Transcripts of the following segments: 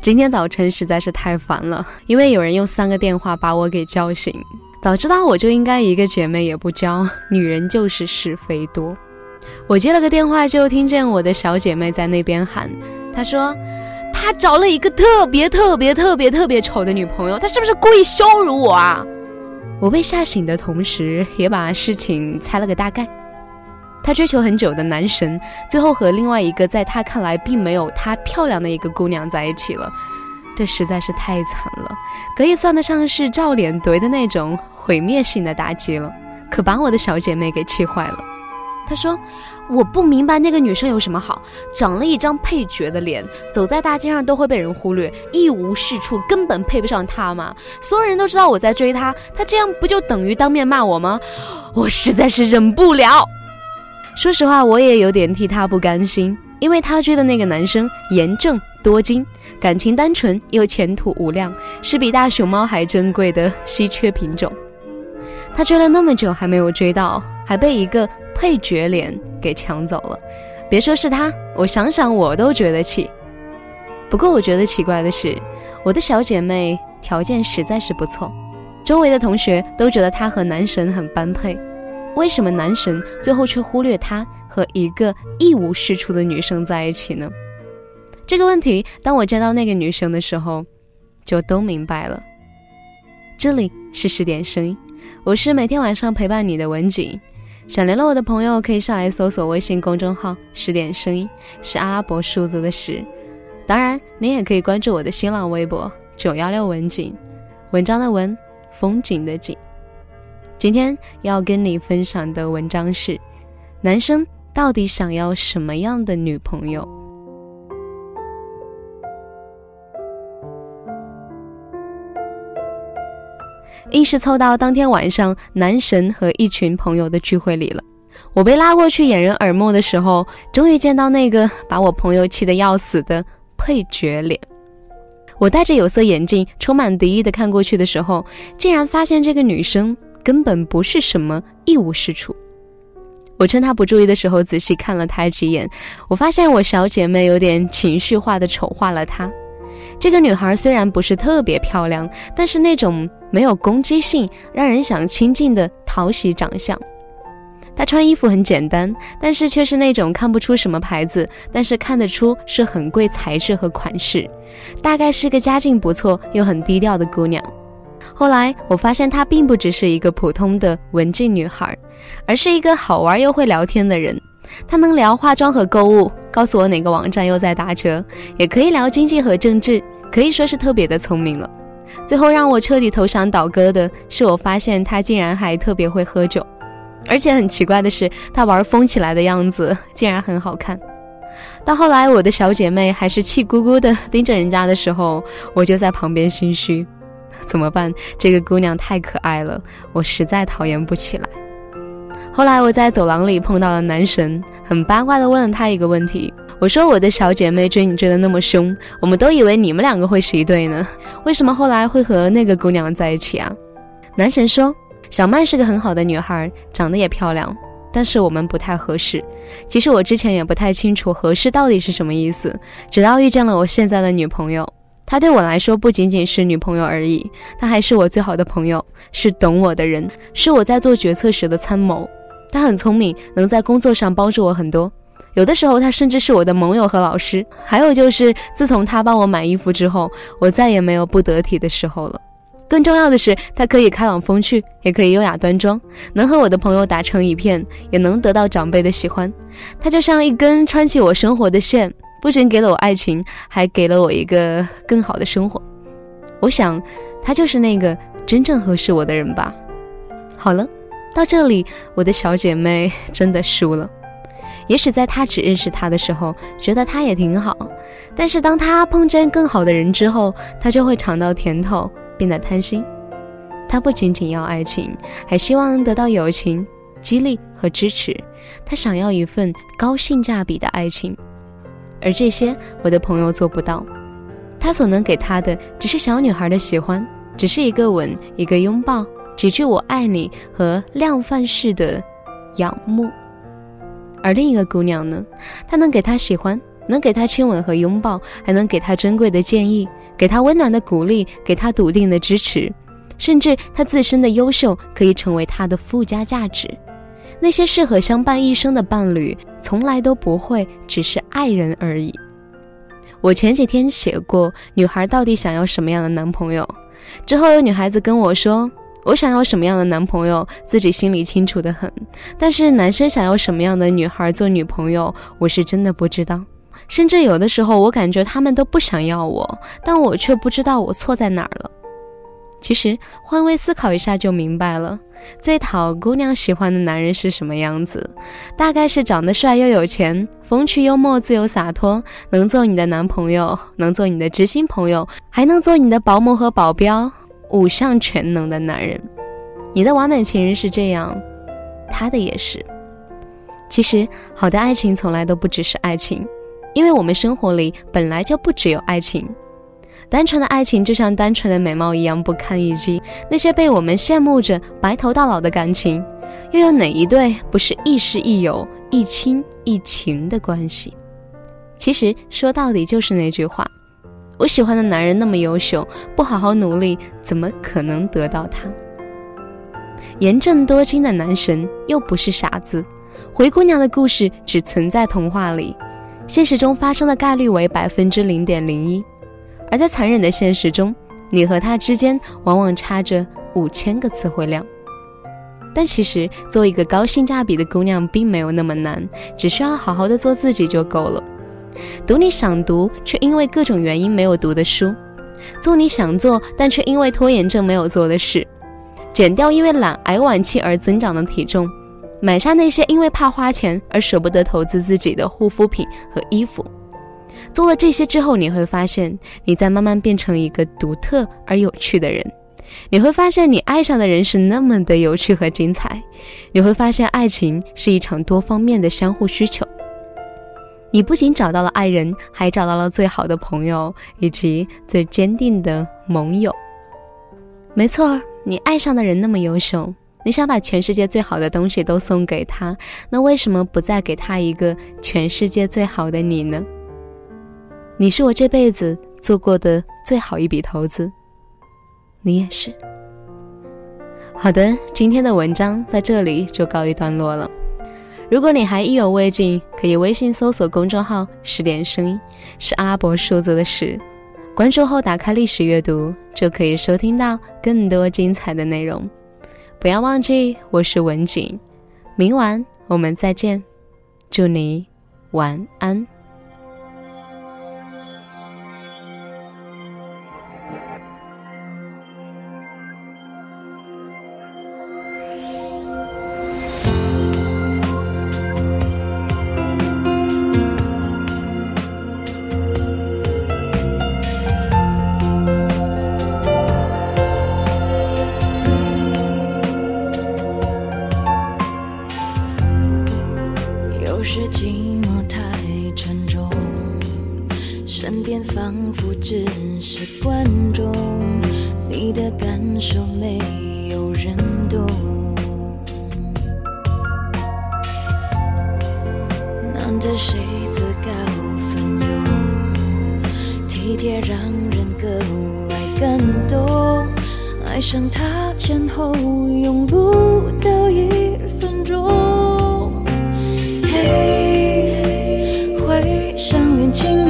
今天早晨实在是太烦了，因为有人用三个电话把我给叫醒。早知道我就应该一个姐妹也不交，女人就是是非多。我接了个电话，就听见我的小姐妹在那边喊：“她说她找了一个特别特别特别特别丑的女朋友，她是不是故意羞辱我啊？”我被吓醒的同时，也把事情猜了个大概。他追求很久的男神，最后和另外一个在他看来并没有他漂亮的一个姑娘在一起了，这实在是太惨了，可以算得上是照脸怼的那种毁灭性的打击了，可把我的小姐妹给气坏了。她说：“我不明白那个女生有什么好，长了一张配角的脸，走在大街上都会被人忽略，一无是处，根本配不上她嘛。所有人都知道我在追她，她这样不就等于当面骂我吗？我实在是忍不了。”说实话，我也有点替他不甘心，因为他追的那个男生严正多金，感情单纯又前途无量，是比大熊猫还珍贵的稀缺品种。他追了那么久还没有追到，还被一个配角脸给抢走了。别说是他，我想想我都觉得气。不过我觉得奇怪的是，我的小姐妹条件实在是不错，周围的同学都觉得她和男神很般配。为什么男神最后却忽略他和一个一无是处的女生在一起呢？这个问题，当我见到那个女生的时候，就都明白了。这里是十点声音，我是每天晚上陪伴你的文景。想联络我的朋友，可以上来搜索微信公众号“十点声音”，是阿拉伯数字的十。当然，你也可以关注我的新浪微博“九幺六文景”，文章的文，风景的景。今天要跟你分享的文章是：男生到底想要什么样的女朋友？硬是凑到当天晚上男神和一群朋友的聚会里了。我被拉过去掩人耳目的时候，终于见到那个把我朋友气得要死的配角脸。我戴着有色眼镜，充满敌意的看过去的时候，竟然发现这个女生。根本不是什么一无是处。我趁他不注意的时候仔细看了他几眼，我发现我小姐妹有点情绪化的丑化了他。这个女孩虽然不是特别漂亮，但是那种没有攻击性、让人想亲近的讨喜长相。她穿衣服很简单，但是却是那种看不出什么牌子，但是看得出是很贵材质和款式。大概是个家境不错又很低调的姑娘。后来我发现她并不只是一个普通的文静女孩，而是一个好玩又会聊天的人。她能聊化妆和购物，告诉我哪个网站又在打折，也可以聊经济和政治，可以说是特别的聪明了。最后让我彻底投降倒戈的是，我发现她竟然还特别会喝酒，而且很奇怪的是，她玩疯起来的样子竟然很好看。到后来，我的小姐妹还是气鼓鼓的盯着人家的时候，我就在旁边心虚。怎么办？这个姑娘太可爱了，我实在讨厌不起来。后来我在走廊里碰到了男神，很八卦的问了他一个问题：我说我的小姐妹追你追的那么凶，我们都以为你们两个会是一对呢，为什么后来会和那个姑娘在一起啊？男神说：小曼是个很好的女孩，长得也漂亮，但是我们不太合适。其实我之前也不太清楚合适到底是什么意思，直到遇见了我现在的女朋友。她对我来说不仅仅是女朋友而已，她还是我最好的朋友，是懂我的人，是我在做决策时的参谋。她很聪明，能在工作上帮助我很多。有的时候，她甚至是我的盟友和老师。还有就是，自从她帮我买衣服之后，我再也没有不得体的时候了。更重要的是，她可以开朗风趣，也可以优雅端庄，能和我的朋友打成一片，也能得到长辈的喜欢。她就像一根穿起我生活的线。不仅给了我爱情，还给了我一个更好的生活。我想，他就是那个真正合适我的人吧。好了，到这里，我的小姐妹真的输了。也许在她只认识他的时候，觉得他也挺好，但是当他碰见更好的人之后，他就会尝到甜头，变得贪心。他不仅仅要爱情，还希望得到友情、激励和支持。他想要一份高性价比的爱情。而这些，我的朋友做不到。他所能给他的，只是小女孩的喜欢，只是一个吻，一个拥抱，几句“我爱你”和量贩式的仰慕。而另一个姑娘呢？她能给他喜欢，能给他亲吻和拥抱，还能给他珍贵的建议，给他温暖的鼓励，给他笃定的支持，甚至他自身的优秀可以成为他的附加价值。那些适合相伴一生的伴侣，从来都不会只是爱人而已。我前几天写过，女孩到底想要什么样的男朋友？之后有女孩子跟我说，我想要什么样的男朋友，自己心里清楚的很。但是男生想要什么样的女孩做女朋友，我是真的不知道。甚至有的时候，我感觉他们都不想要我，但我却不知道我错在哪儿了。其实换位思考一下就明白了，最讨姑娘喜欢的男人是什么样子？大概是长得帅又有钱，风趣幽默、自由洒脱，能做你的男朋友，能做你的知心朋友，还能做你的保姆和保镖，五项全能的男人。你的完美情人是这样，他的也是。其实好的爱情从来都不只是爱情，因为我们生活里本来就不只有爱情。单纯的爱情就像单纯的美貌一样不堪一击。那些被我们羡慕着白头到老的感情，又有哪一对不是亦师亦友、亦亲亦情的关系？其实说到底就是那句话：我喜欢的男人那么优秀，不好好努力，怎么可能得到他？严正多金的男神又不是傻子，灰姑娘的故事只存在童话里，现实中发生的概率为百分之零点零一。而在残忍的现实中，你和他之间往往差着五千个词汇量。但其实，做一个高性价比的姑娘并没有那么难，只需要好好的做自己就够了。读你想读却因为各种原因没有读的书，做你想做但却因为拖延症没有做的事，减掉因为懒癌晚期而增长的体重，买下那些因为怕花钱而舍不得投资自己的护肤品和衣服。做了这些之后，你会发现你在慢慢变成一个独特而有趣的人。你会发现你爱上的人是那么的有趣和精彩。你会发现爱情是一场多方面的相互需求。你不仅找到了爱人，还找到了最好的朋友以及最坚定的盟友。没错，你爱上的人那么优秀，你想把全世界最好的东西都送给他，那为什么不再给他一个全世界最好的你呢？你是我这辈子做过的最好一笔投资，你也是。好的，今天的文章在这里就告一段落了。如果你还意犹未尽，可以微信搜索公众号“十点声音”，是阿拉伯数字的十。关注后打开历史阅读，就可以收听到更多精彩的内容。不要忘记，我是文景，明晚我们再见，祝你晚安。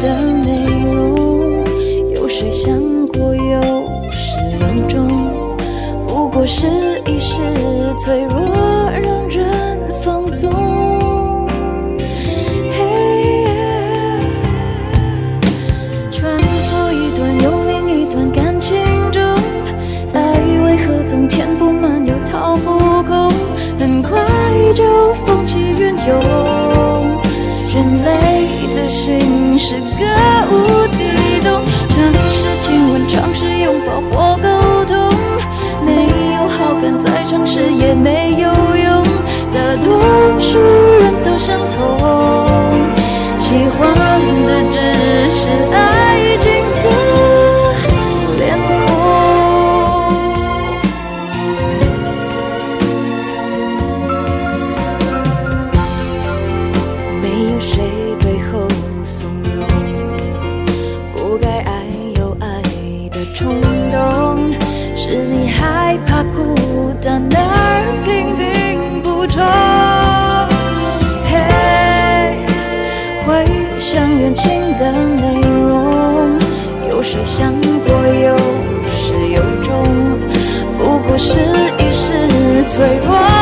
的内容有。谁想过有始有终？不过是一时脆弱，让人放纵。穿梭一段又另一段感情中，爱为何总填不满又掏不空？很快就风起云涌。人类的心是试一试脆弱。